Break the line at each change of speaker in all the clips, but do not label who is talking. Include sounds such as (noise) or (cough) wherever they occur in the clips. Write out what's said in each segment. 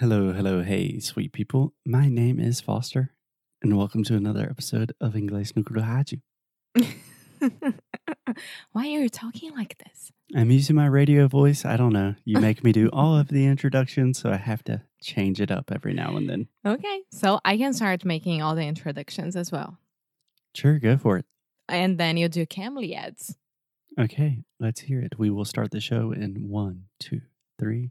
Hello, hello, hey, sweet people. My name is Foster, and welcome to another episode of Inglês no Rádio. (laughs)
Why are you talking like this?
I'm using my radio voice. I don't know. You make me do all of the introductions, so I have to change it up every now and then.
Okay, so I can start making all the introductions as well.
Sure, go for it.
And then you do Cambly ads.
Okay, let's hear it. We will start the show in one, two, three.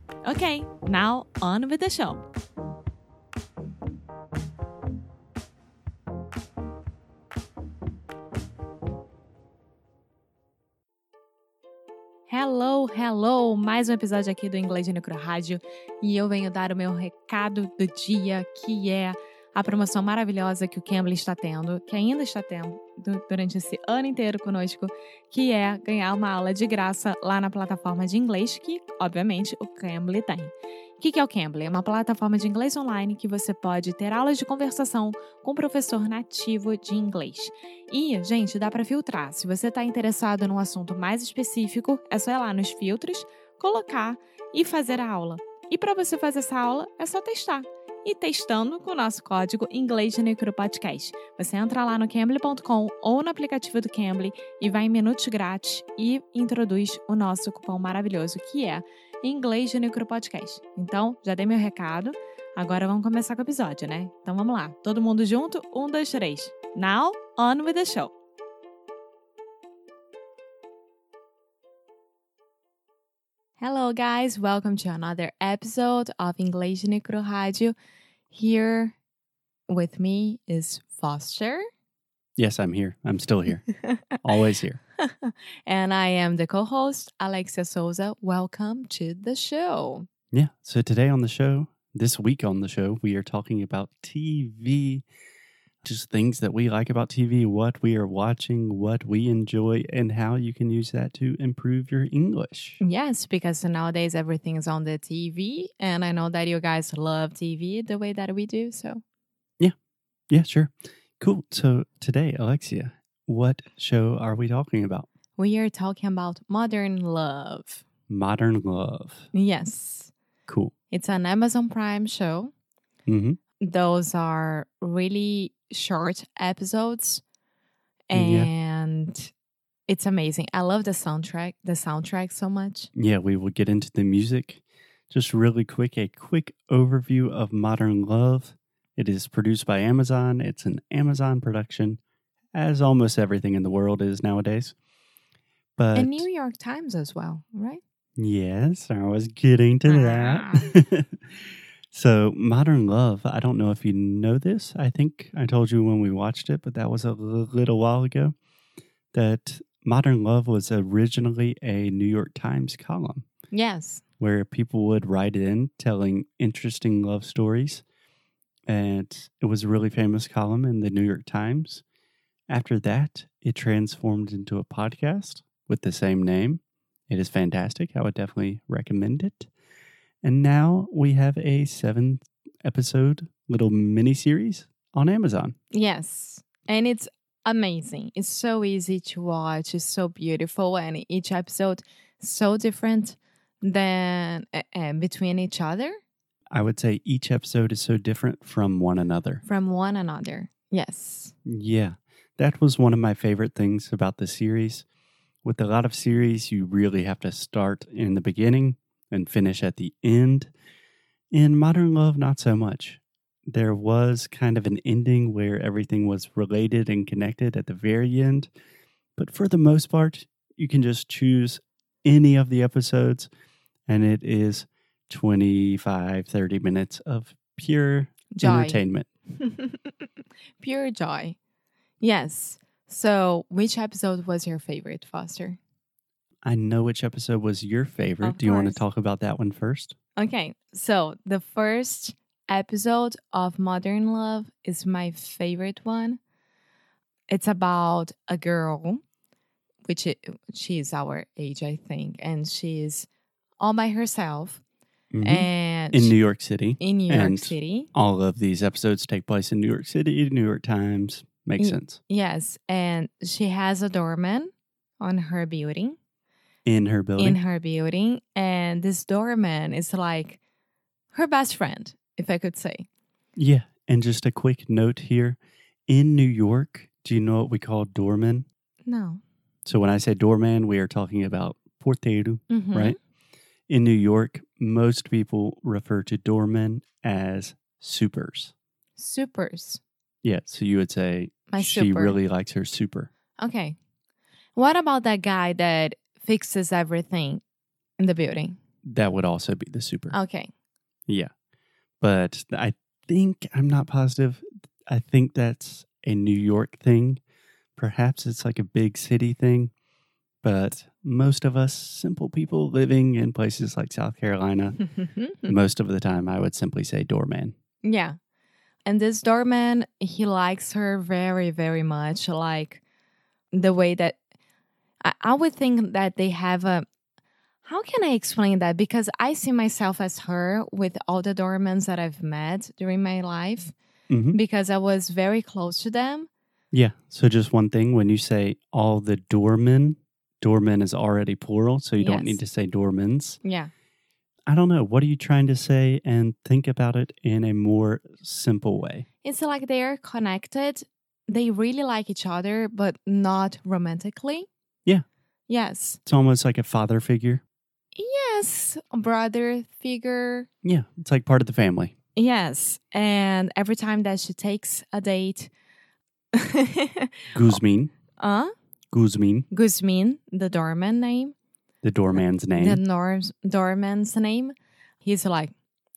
Okay, now on with the show. Hello, hello! Mais um episódio aqui do Inglês de Necro Rádio e eu venho dar o meu recado do dia, que é a promoção maravilhosa que o Cambly está tendo, que ainda está tendo durante esse ano inteiro conosco, que é ganhar uma aula de graça lá na plataforma de inglês que, obviamente, o Cambly tem. O que é o Cambly? É uma plataforma de inglês online que você pode ter aulas de conversação com um professor nativo de inglês. E, gente, dá para filtrar. Se você está interessado num assunto mais específico, é só ir lá nos filtros, colocar e fazer a aula. E para você fazer essa aula, é só testar e testando com o nosso código Inglês de Necro Podcast. Você entra lá no Cambly.com ou no aplicativo do Cambly e vai em minutos grátis e introduz o nosso cupom maravilhoso que é Inglês de Necro Podcast. Então, já dei meu recado. Agora vamos começar com o episódio, né? Então vamos lá. Todo mundo junto? Um, dois, três. Now, on with the show. Hello, guys. Welcome to another episode of English Necro Rádio. Here with me is Foster.
Yes, I'm here. I'm still here. (laughs) Always here. (laughs)
and I am the co host, Alexia Souza. Welcome to the show.
Yeah. So today on the show, this week on the show, we are talking about TV just things that we like about TV, what we are watching, what we enjoy, and how you can use that to improve your English.
Yes, because nowadays everything is on the TV, and I know that you guys love TV the way that we do. So,
yeah, yeah, sure. Cool. So, today, Alexia, what show are we talking about?
We are talking about Modern Love.
Modern Love.
Yes.
Cool.
It's an Amazon Prime show.
Mm-hmm.
Those are really short episodes and yeah. it's amazing. I love the soundtrack, the soundtrack so much.
Yeah, we will get into the music. Just really quick, a quick overview of Modern Love. It is produced by Amazon. It's an Amazon production, as almost everything in the world is nowadays. But
and New York Times as well, right?
Yes, I was getting to that. Ah. (laughs) So, Modern Love, I don't know if you know this. I think I told you when we watched it, but that was a little while ago. That Modern Love was originally a New York Times column.
Yes.
Where people would write in telling interesting love stories. And it was a really famous column in the New York Times. After that, it transformed into a podcast with the same name. It is fantastic. I would definitely recommend it. And now we have a seven episode little mini series on Amazon.
Yes. And it's amazing. It's so easy to watch. It's so beautiful. And each episode so different than uh, between each other.
I would say each episode is so different from one another.
From one another. Yes.
Yeah. That was one of my favorite things about the series. With a lot of series, you really have to start in the beginning and finish at the end. In Modern Love, not so much. There was kind of an ending where everything was related and connected at the very end. But for the most part, you can just choose any of the episodes, and it is 25, 30 minutes of pure
Joy.
entertainment. (laughs)
Pure joy. Yes. So, which episode was your favorite, Foster?
I know which episode was your favorite.
Of
Do you want to talk about that one first?
Okay, so the first episode of Modern Love is my favorite one. It's about a girl, which i she is our age, I think, and she's all by herself.
Mhm.
And
In New York City.
in New York
and-
City.
All of these episodes take place in New York City, New York Times. Makes
Ye-
sense.
Yes, and she has a doorman on her building.
In her building.
in her building, and this doorman is like her best friend, if I could say.
Yeah. And just a quick note here. In New York, do you know what we call doorman?
No.
So when I say doorman, we are talking about portero,
Mhm.
right? In New York, most people refer to doormen as supers.
Supers.
Yeah. So you would say
My
she
super.
really likes her super.
Okay. What about that guy that fixes everything in the building?
That would also be the super.
Okay.
Yeah. But I think, I'm not positive. I think that's a New York thing. Perhaps it's like a big city thing. But most of us simple people living in places like South Carolina, (laughs) most of the time I would simply say doorman.
yeah. And this doorman, he likes her very, very much. Like the way that I, I would think that they have a. How can I explain that? Because I see myself as her with all the doormans that I've met during my life
hmm
because I was very close to them.
Yeah. So just one thing when you say all the doormen, doormen is already plural. So you don't need to say doormans.
Yeah.
I don't know. What are you trying to say? And think about it in a more simple way.
It's like they're connected. They really like each other, but not romantically.
Yeah.
Yes.
It's almost like a father figure.
Yes. A brother figure.
Yeah. It's like part of the family.
Yes. And every time that she takes a date, (laughs)
Guzmin.
uh,
Guzmin,
Guzmin, the doorman name,
the doorman's name.
the norm- doorman's name, he's like,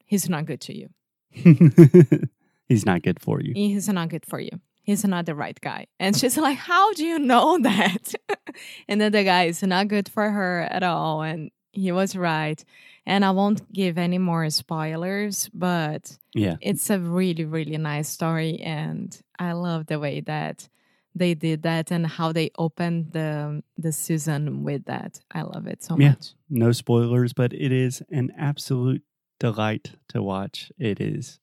he's not good to you. (laughs)
He's not good for you.
He's not good for you. He's not the right guy. And (laughs) she's like, How do you know that? (laughs) and then the guy is not good for her at all. And he was right. And I won't give any more spoilers, but
Yeah.
it's a really, really nice story. And I love the way that they did that and how they opened the the season with that. I love it so
Yeah.
much.
No spoilers, but it is an absolute delight to watch. It is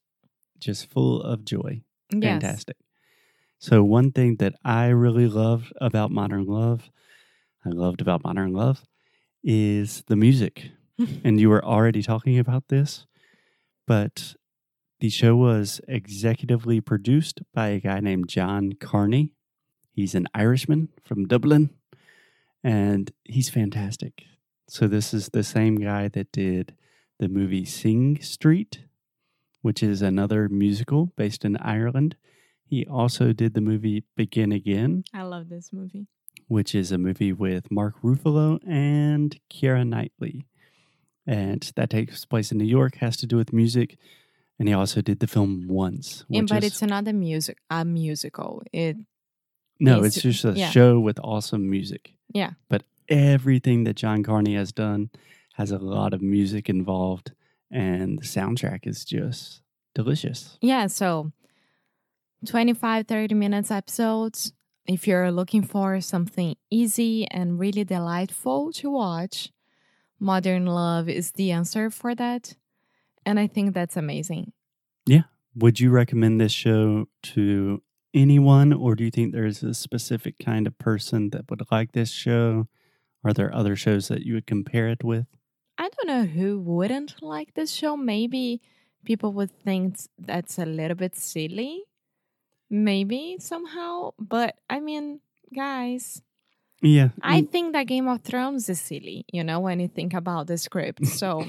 just full of joy.
Yes.
Fantastic. So, one thing that I really loved about Modern Love, I loved about Modern Love, is the music. (laughs) and you were already talking about this, but the show was executively produced by a guy named John Carney. He's an Irishman from Dublin, and he's fantastic. So, this is the same guy that did the movie Sing Street, which is another musical based in Ireland. He also did the movie Begin Again,
I love this movie.
which is a movie with Mark Ruffalo and Keira Knightley. And that takes place in New York, has to do with music. And he also did the film Once.
And,
which
but
is-
it's not a music a musical. It
no,
it's-
it's just a
yeah.
show with awesome music.
Yeah.
But everything that John Carney has done has a lot of music involved, and the soundtrack is just delicious.
Yeah, so 25, 30 minutes episodes. If you're looking for something easy and really delightful to watch, Modern Love is the answer for that. And I think that's amazing. Yeah.
Would you recommend this show to anyone, or do you think there's a specific kind of person that would like this show? Are there other shows that you would compare it with?
I don't know who wouldn't like this show. Maybe people would think that's a little bit silly. Maybe somehow. But I mean, guys,
Yeah,
I
mm,
think that Game of Thrones is silly, you know, when you think about the script. (laughs) So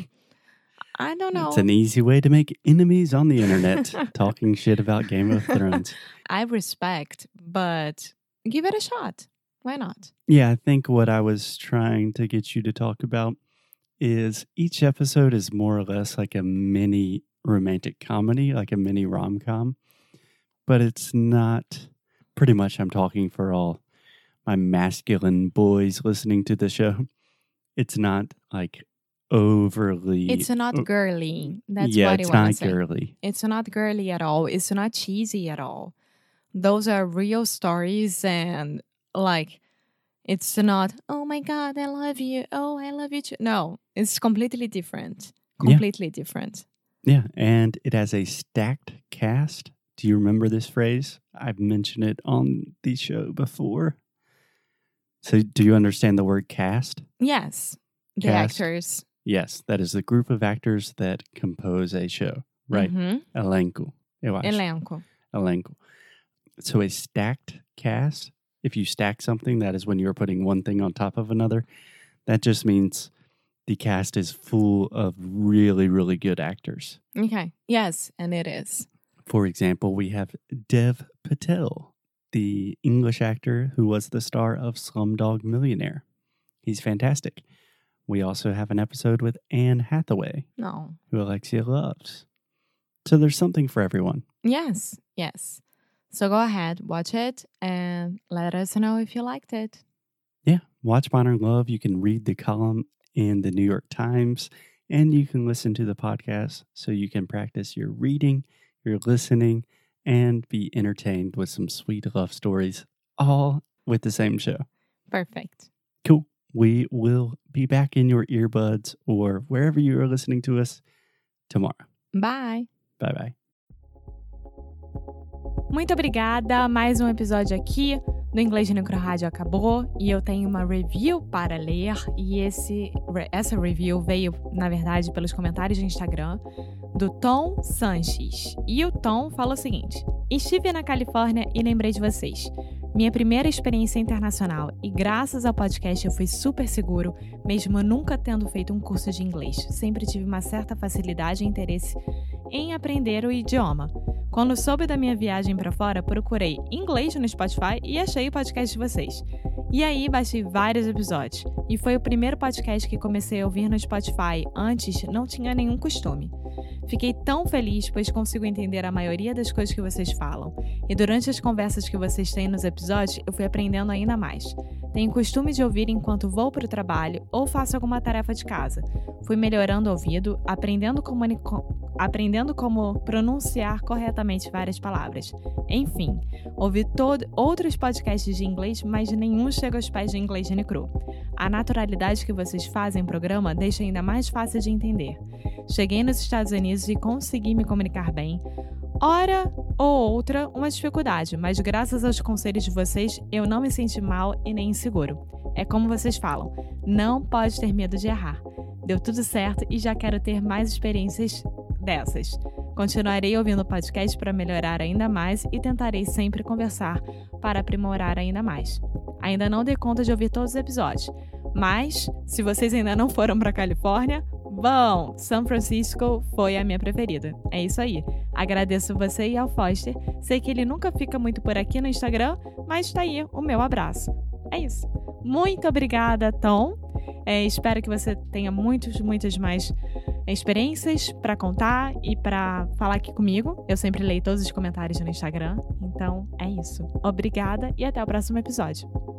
I don't know.
It's an easy way to make enemies on the internet (laughs) talking shit about Game of Thrones. (laughs)
I respect, but give it a shot. Why not?
Yeah, I think what I was trying to get you to talk about is each episode is more or less like a mini romantic comedy, like a mini rom com, but it's not pretty much. I'm talking for all my masculine boys listening to the show. It's not like overly.
It's not girly. That's
yeah,
what
it's not
to say.
girly.
It's not girly at all. It's not cheesy at all. Those are real stories and like it's not, oh my god, I love you. Oh, I love you too. No, it's completely different.
Yeah.
Completely different.
Yeah, and it has a stacked cast. Do you remember this phrase? I've mentioned it on the show before. So, do you understand the word cast?
Yes. The
Cast.
actors.
Yes, that is the group of actors that compose a show, right?
Mhm.
Elenco.
Elenco.
Elenco. So, a stacked cast, if you stack something, that is when you're putting one thing on top of another. That just means the cast is full of really, really good actors.
Okay. Yes, and it is.
For example, we have Dev Patel, the English actor who was the star of Slumdog Millionaire. He's fantastic. We also have an episode with Anne Hathaway,
No.
who Alexia loves. So there's something for everyone.
Yes. Yes. So go ahead, watch it, and let us know if you liked it.
Yeah, watch Modern Love. You can read the column in the New York Times, and you can listen to the podcast so you can practice your reading, your listening, and be entertained with some sweet love stories, all with the same show.
Perfect.
Cool. We will be back in your earbuds or wherever you are listening to us tomorrow.
Bye.
Bye bye.
Muito obrigada. Mais um episódio aqui do Inglês de Necro Rádio acabou e eu tenho uma review para ler. E esse, essa review veio, na verdade, pelos comentários do Instagram do Tom Sanches. E o Tom falou o seguinte: Estive na Califórnia e lembrei de vocês. Minha primeira experiência internacional e graças ao podcast eu fui super seguro, mesmo nunca tendo feito um curso de inglês. Sempre tive uma certa facilidade e interesse em aprender o idioma. Quando soube da minha viagem para fora, procurei inglês no Spotify e achei o podcast de vocês. E aí baixei vários episódios. E foi o primeiro podcast que comecei a ouvir no Spotify. Antes não tinha nenhum costume. Fiquei tão feliz, pois consigo entender a maioria das coisas que vocês falam. E durante as conversas que vocês têm nos episódios, eu fui aprendendo ainda mais. Tenho costume de ouvir enquanto vou para o trabalho ou faço alguma tarefa de casa. Fui melhorando o ouvido, aprendendo, comuni- aprendendo como pronunciar corretamente várias palavras. Enfim, ouvi todo, outros podcasts de inglês, mas nenhum chega aos pés de inglês de Nicru. A naturalidade que vocês fazem no programa deixa ainda mais fácil de entender. Cheguei nos Estados Unidos e consegui me comunicar bem. Hora ou outra, uma dificuldade, mas graças aos conselhos de vocês, eu não me senti mal e nem inseguro. É como vocês falam, não pode ter medo de errar. Deu tudo certo e já quero ter mais experiências dessas. Continuarei ouvindo o podcast para melhorar ainda mais e tentarei sempre conversar para aprimorar ainda mais. Ainda não dei conta de ouvir todos os episódios, mas se vocês ainda não foram para Califórnia, vão! São Francisco foi a minha preferida. É isso aí. Agradeço você e ao Foster. Sei que ele nunca fica muito por aqui no Instagram, mas tá aí o meu abraço. É isso. Muito obrigada, Tom. É, espero que você tenha muitos, muitas mais experiências para contar e para falar aqui comigo. Eu sempre leio todos os comentários no Instagram. Então é isso. Obrigada e até o próximo episódio.